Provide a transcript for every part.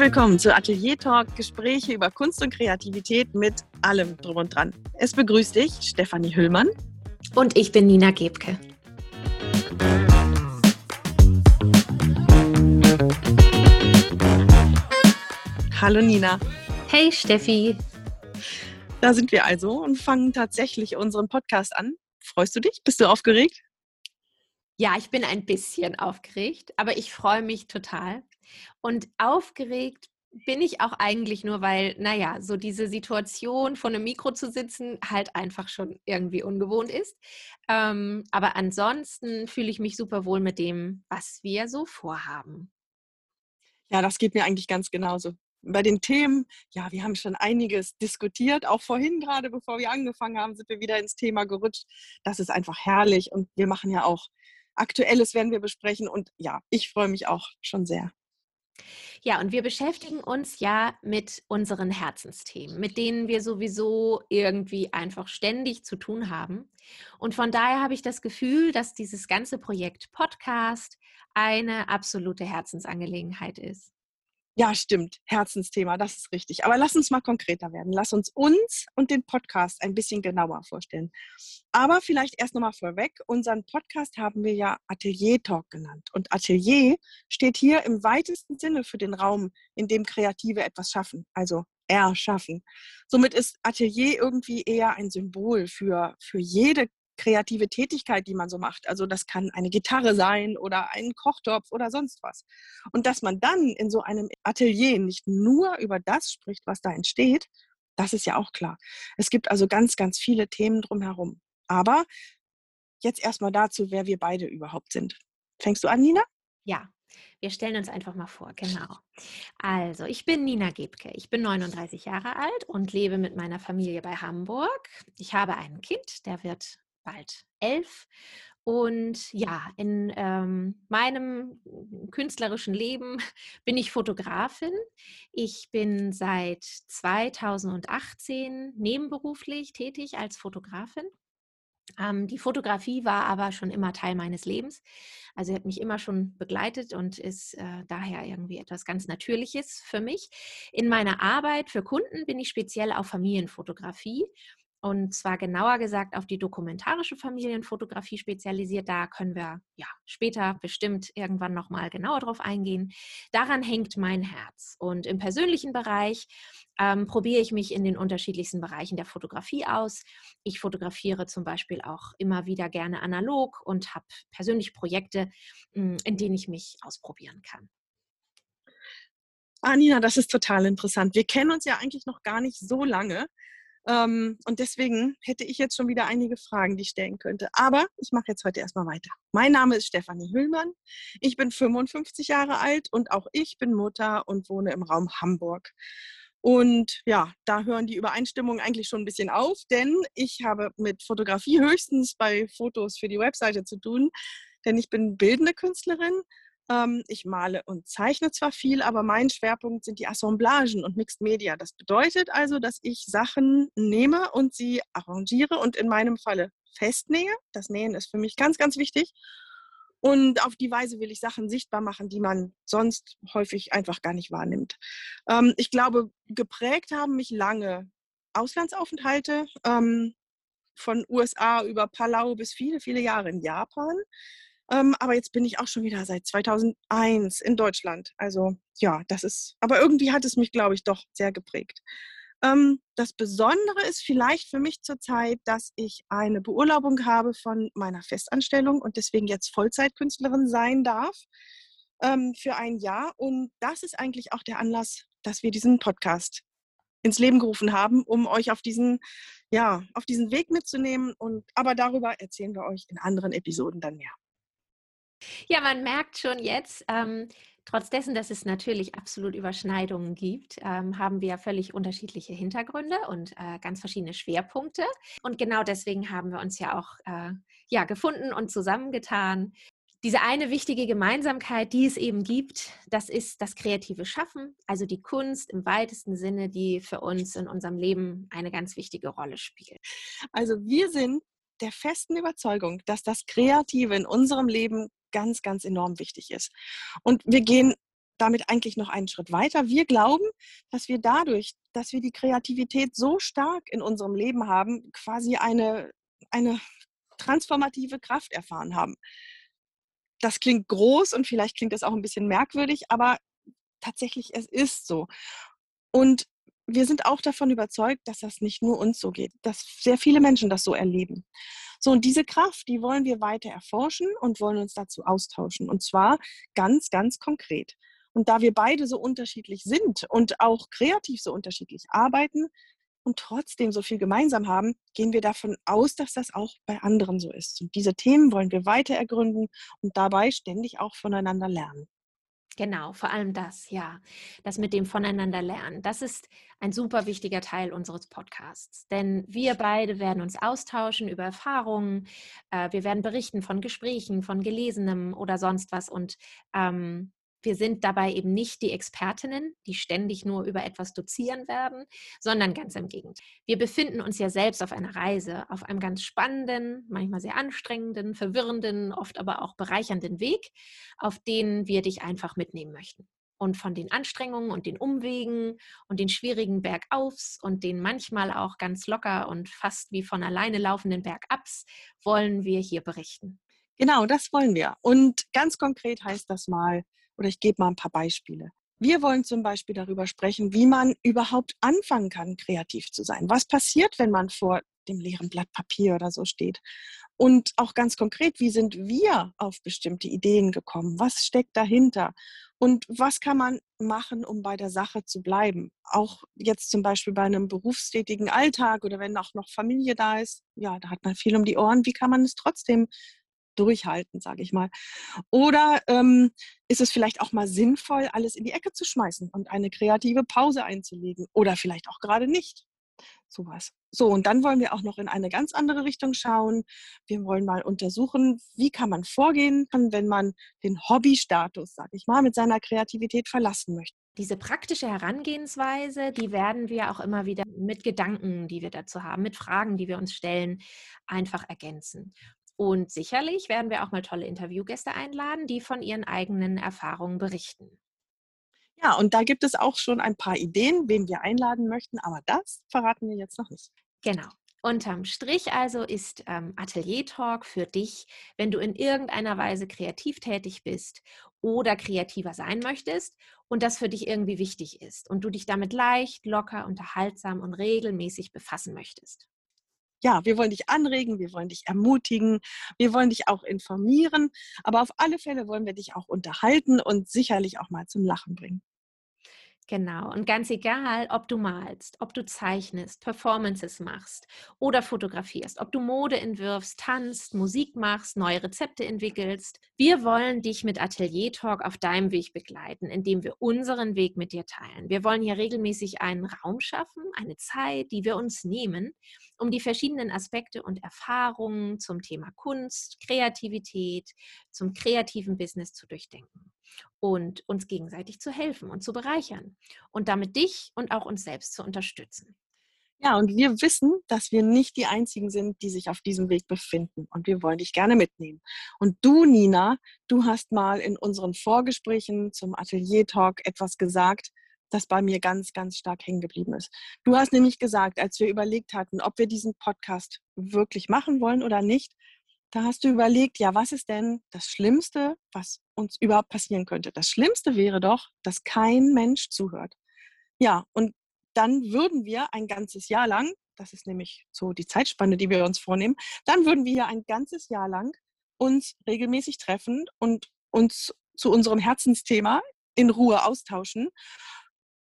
willkommen zu Atelier Talk, Gespräche über Kunst und Kreativität mit allem drum und dran. Es begrüßt dich Stefanie Hüllmann. Und ich bin Nina Gebke. Hallo Nina. Hey Steffi. Da sind wir also und fangen tatsächlich unseren Podcast an. Freust du dich? Bist du aufgeregt? Ja, ich bin ein bisschen aufgeregt, aber ich freue mich total. Und aufgeregt bin ich auch eigentlich nur, weil, naja, so diese Situation, vor einem Mikro zu sitzen, halt einfach schon irgendwie ungewohnt ist. Ähm, aber ansonsten fühle ich mich super wohl mit dem, was wir so vorhaben. Ja, das geht mir eigentlich ganz genauso. Bei den Themen, ja, wir haben schon einiges diskutiert. Auch vorhin gerade, bevor wir angefangen haben, sind wir wieder ins Thema gerutscht. Das ist einfach herrlich und wir machen ja auch Aktuelles werden wir besprechen und ja, ich freue mich auch schon sehr. Ja, und wir beschäftigen uns ja mit unseren Herzensthemen, mit denen wir sowieso irgendwie einfach ständig zu tun haben. Und von daher habe ich das Gefühl, dass dieses ganze Projekt Podcast eine absolute Herzensangelegenheit ist. Ja, stimmt. Herzensthema, das ist richtig. Aber lass uns mal konkreter werden. Lass uns uns und den Podcast ein bisschen genauer vorstellen. Aber vielleicht erst nochmal vorweg. Unseren Podcast haben wir ja Atelier Talk genannt. Und Atelier steht hier im weitesten Sinne für den Raum, in dem Kreative etwas schaffen. Also erschaffen. Somit ist Atelier irgendwie eher ein Symbol für, für jede kreative Tätigkeit, die man so macht. Also das kann eine Gitarre sein oder ein Kochtopf oder sonst was. Und dass man dann in so einem Atelier nicht nur über das spricht, was da entsteht, das ist ja auch klar. Es gibt also ganz, ganz viele Themen drumherum. Aber jetzt erstmal dazu, wer wir beide überhaupt sind. Fängst du an, Nina? Ja, wir stellen uns einfach mal vor, genau. Also, ich bin Nina Gebke. Ich bin 39 Jahre alt und lebe mit meiner Familie bei Hamburg. Ich habe ein Kind, der wird bald elf. Und ja, in ähm, meinem künstlerischen Leben bin ich Fotografin. Ich bin seit 2018 nebenberuflich tätig als Fotografin. Ähm, die Fotografie war aber schon immer Teil meines Lebens. Also hat mich immer schon begleitet und ist äh, daher irgendwie etwas ganz Natürliches für mich. In meiner Arbeit für Kunden bin ich speziell auf Familienfotografie und zwar genauer gesagt auf die dokumentarische Familienfotografie spezialisiert. Da können wir ja später bestimmt irgendwann nochmal genauer drauf eingehen. Daran hängt mein Herz. Und im persönlichen Bereich ähm, probiere ich mich in den unterschiedlichsten Bereichen der Fotografie aus. Ich fotografiere zum Beispiel auch immer wieder gerne analog und habe persönlich Projekte, hm, in denen ich mich ausprobieren kann. Anina, das ist total interessant. Wir kennen uns ja eigentlich noch gar nicht so lange. Ähm, und deswegen hätte ich jetzt schon wieder einige Fragen, die ich stellen könnte. Aber ich mache jetzt heute erstmal weiter. Mein Name ist Stefanie Hüllmann. Ich bin 55 Jahre alt und auch ich bin Mutter und wohne im Raum Hamburg. Und ja, da hören die Übereinstimmungen eigentlich schon ein bisschen auf, denn ich habe mit Fotografie höchstens bei Fotos für die Webseite zu tun, denn ich bin bildende Künstlerin ich male und zeichne zwar viel, aber mein Schwerpunkt sind die Assemblagen und Mixed Media. Das bedeutet also, dass ich Sachen nehme und sie arrangiere und in meinem Falle festnähe. Das Nähen ist für mich ganz, ganz wichtig. Und auf die Weise will ich Sachen sichtbar machen, die man sonst häufig einfach gar nicht wahrnimmt. Ähm, ich glaube, geprägt haben mich lange Auslandsaufenthalte ähm, von USA über Palau bis viele, viele Jahre in Japan. Ähm, aber jetzt bin ich auch schon wieder seit 2001 in Deutschland. Also ja, das ist, aber irgendwie hat es mich, glaube ich, doch sehr geprägt. Ähm, das Besondere ist vielleicht für mich zurzeit, dass ich eine Beurlaubung habe von meiner Festanstellung und deswegen jetzt Vollzeitkünstlerin sein darf ähm, für ein Jahr. Und das ist eigentlich auch der Anlass, dass wir diesen Podcast ins Leben gerufen haben, um euch auf diesen, ja, auf diesen Weg mitzunehmen. Und aber darüber erzählen wir euch in anderen Episoden dann mehr. Ja, man merkt schon jetzt, ähm, trotz dessen, dass es natürlich absolut Überschneidungen gibt, ähm, haben wir völlig unterschiedliche Hintergründe und äh, ganz verschiedene Schwerpunkte. Und genau deswegen haben wir uns ja auch äh, ja, gefunden und zusammengetan. Diese eine wichtige Gemeinsamkeit, die es eben gibt, das ist das kreative Schaffen, also die Kunst im weitesten Sinne, die für uns in unserem Leben eine ganz wichtige Rolle spielt. Also wir sind der festen Überzeugung, dass das Kreative in unserem Leben ganz, ganz enorm wichtig ist. Und wir gehen damit eigentlich noch einen Schritt weiter. Wir glauben, dass wir dadurch, dass wir die Kreativität so stark in unserem Leben haben, quasi eine, eine transformative Kraft erfahren haben. Das klingt groß und vielleicht klingt das auch ein bisschen merkwürdig, aber tatsächlich, es ist so. Und wir sind auch davon überzeugt, dass das nicht nur uns so geht, dass sehr viele Menschen das so erleben. So, und diese Kraft, die wollen wir weiter erforschen und wollen uns dazu austauschen. Und zwar ganz, ganz konkret. Und da wir beide so unterschiedlich sind und auch kreativ so unterschiedlich arbeiten und trotzdem so viel gemeinsam haben, gehen wir davon aus, dass das auch bei anderen so ist. Und diese Themen wollen wir weiter ergründen und dabei ständig auch voneinander lernen. Genau, vor allem das, ja. Das mit dem Voneinander lernen. Das ist ein super wichtiger Teil unseres Podcasts. Denn wir beide werden uns austauschen über Erfahrungen. Äh, wir werden berichten von Gesprächen, von Gelesenem oder sonst was. Und ähm, wir sind dabei eben nicht die Expertinnen, die ständig nur über etwas dozieren werden, sondern ganz im Gegenteil. Wir befinden uns ja selbst auf einer Reise, auf einem ganz spannenden, manchmal sehr anstrengenden, verwirrenden, oft aber auch bereichernden Weg, auf den wir dich einfach mitnehmen möchten. Und von den Anstrengungen und den Umwegen und den schwierigen Bergaufs und den manchmal auch ganz locker und fast wie von alleine laufenden Bergabs wollen wir hier berichten. Genau, das wollen wir. Und ganz konkret heißt das mal, oder ich gebe mal ein paar Beispiele. Wir wollen zum Beispiel darüber sprechen, wie man überhaupt anfangen kann, kreativ zu sein. Was passiert, wenn man vor dem leeren Blatt Papier oder so steht? Und auch ganz konkret, wie sind wir auf bestimmte Ideen gekommen? Was steckt dahinter? Und was kann man machen, um bei der Sache zu bleiben? Auch jetzt zum Beispiel bei einem berufstätigen Alltag oder wenn auch noch Familie da ist, ja, da hat man viel um die Ohren. Wie kann man es trotzdem durchhalten, sage ich mal. Oder ähm, ist es vielleicht auch mal sinnvoll, alles in die Ecke zu schmeißen und eine kreative Pause einzulegen? Oder vielleicht auch gerade nicht. Sowas. So, und dann wollen wir auch noch in eine ganz andere Richtung schauen. Wir wollen mal untersuchen, wie kann man vorgehen, wenn man den Hobbystatus, sage ich mal, mit seiner Kreativität verlassen möchte. Diese praktische Herangehensweise, die werden wir auch immer wieder mit Gedanken, die wir dazu haben, mit Fragen, die wir uns stellen, einfach ergänzen. Und sicherlich werden wir auch mal tolle Interviewgäste einladen, die von ihren eigenen Erfahrungen berichten. Ja, und da gibt es auch schon ein paar Ideen, wen wir einladen möchten, aber das verraten wir jetzt noch nicht. Genau. Unterm Strich also ist ähm, Atelier Talk für dich, wenn du in irgendeiner Weise kreativ tätig bist oder kreativer sein möchtest und das für dich irgendwie wichtig ist und du dich damit leicht, locker, unterhaltsam und regelmäßig befassen möchtest ja, wir wollen dich anregen, wir wollen dich ermutigen, wir wollen dich auch informieren, aber auf alle Fälle wollen wir dich auch unterhalten und sicherlich auch mal zum Lachen bringen. Genau. Und ganz egal, ob du malst, ob du zeichnest, Performances machst oder fotografierst, ob du Mode entwirfst, tanzt, Musik machst, neue Rezepte entwickelst. Wir wollen dich mit Atelier Talk auf deinem Weg begleiten, indem wir unseren Weg mit dir teilen. Wir wollen hier regelmäßig einen Raum schaffen, eine Zeit, die wir uns nehmen, um die verschiedenen Aspekte und Erfahrungen zum Thema Kunst, Kreativität, zum kreativen Business zu durchdenken und uns gegenseitig zu helfen und zu bereichern und damit dich und auch uns selbst zu unterstützen. Ja, und wir wissen, dass wir nicht die Einzigen sind, die sich auf diesem Weg befinden. Und wir wollen dich gerne mitnehmen. Und du, Nina, du hast mal in unseren Vorgesprächen zum Atelier Talk etwas gesagt, das bei mir ganz, ganz stark hängen geblieben ist. Du hast nämlich gesagt, als wir überlegt hatten, ob wir diesen Podcast wirklich machen wollen oder nicht, da hast du überlegt, ja, was ist denn das Schlimmste, was uns überhaupt passieren könnte? Das Schlimmste wäre doch, dass kein Mensch zuhört. Ja, und dann würden wir ein ganzes Jahr lang, das ist nämlich so die Zeitspanne, die wir uns vornehmen, dann würden wir ein ganzes Jahr lang uns regelmäßig treffen und uns zu unserem Herzensthema in Ruhe austauschen,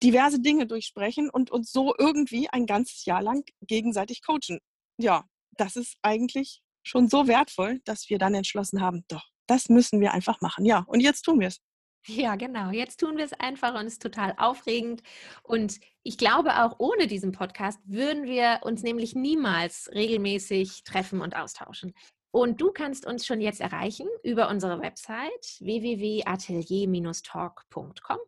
diverse Dinge durchsprechen und uns so irgendwie ein ganzes Jahr lang gegenseitig coachen. Ja, das ist eigentlich schon so wertvoll, dass wir dann entschlossen haben, doch, das müssen wir einfach machen. Ja, und jetzt tun wir es. Ja, genau. Jetzt tun wir es einfach und es ist total aufregend. Und ich glaube, auch ohne diesen Podcast würden wir uns nämlich niemals regelmäßig treffen und austauschen. Und du kannst uns schon jetzt erreichen über unsere Website www.atelier-talk.com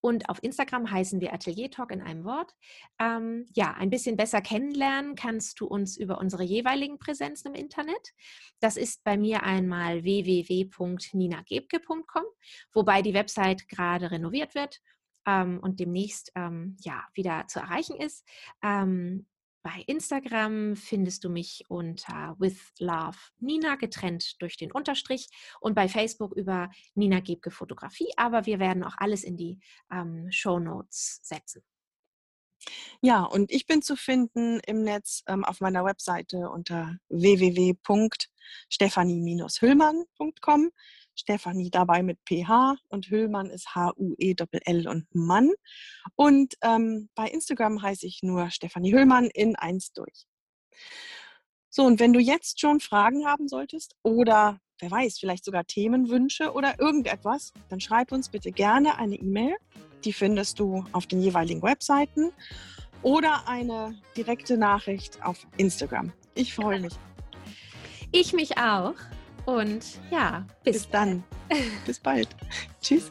Und auf Instagram heißen wir Atelier Talk in einem Wort. Ähm, ja, ein bisschen besser kennenlernen kannst du uns über unsere jeweiligen Präsenzen im Internet. Das ist bei mir einmal www.ninagebke.com, wobei die Website gerade renoviert wird ähm, und demnächst ähm, ja, wieder zu erreichen ist. Ähm, bei Instagram findest du mich unter With Love Nina, getrennt durch den Unterstrich und bei Facebook über Nina Gebke Fotografie. Aber wir werden auch alles in die ähm, Show Notes setzen. Ja, und ich bin zu finden im Netz ähm, auf meiner Webseite unter www.stephanie-hüllmann.com. Stefanie dabei mit PH und Hüllmann ist H-U-E-L-L und Mann. Und ähm, bei Instagram heiße ich nur Stefanie Hüllmann in eins durch. So, und wenn du jetzt schon Fragen haben solltest oder wer weiß, vielleicht sogar Themenwünsche oder irgendetwas, dann schreib uns bitte gerne eine E-Mail. Die findest du auf den jeweiligen Webseiten oder eine direkte Nachricht auf Instagram. Ich freue mich. Ich mich auch. Und ja, bis, bis dann. bis bald. Tschüss.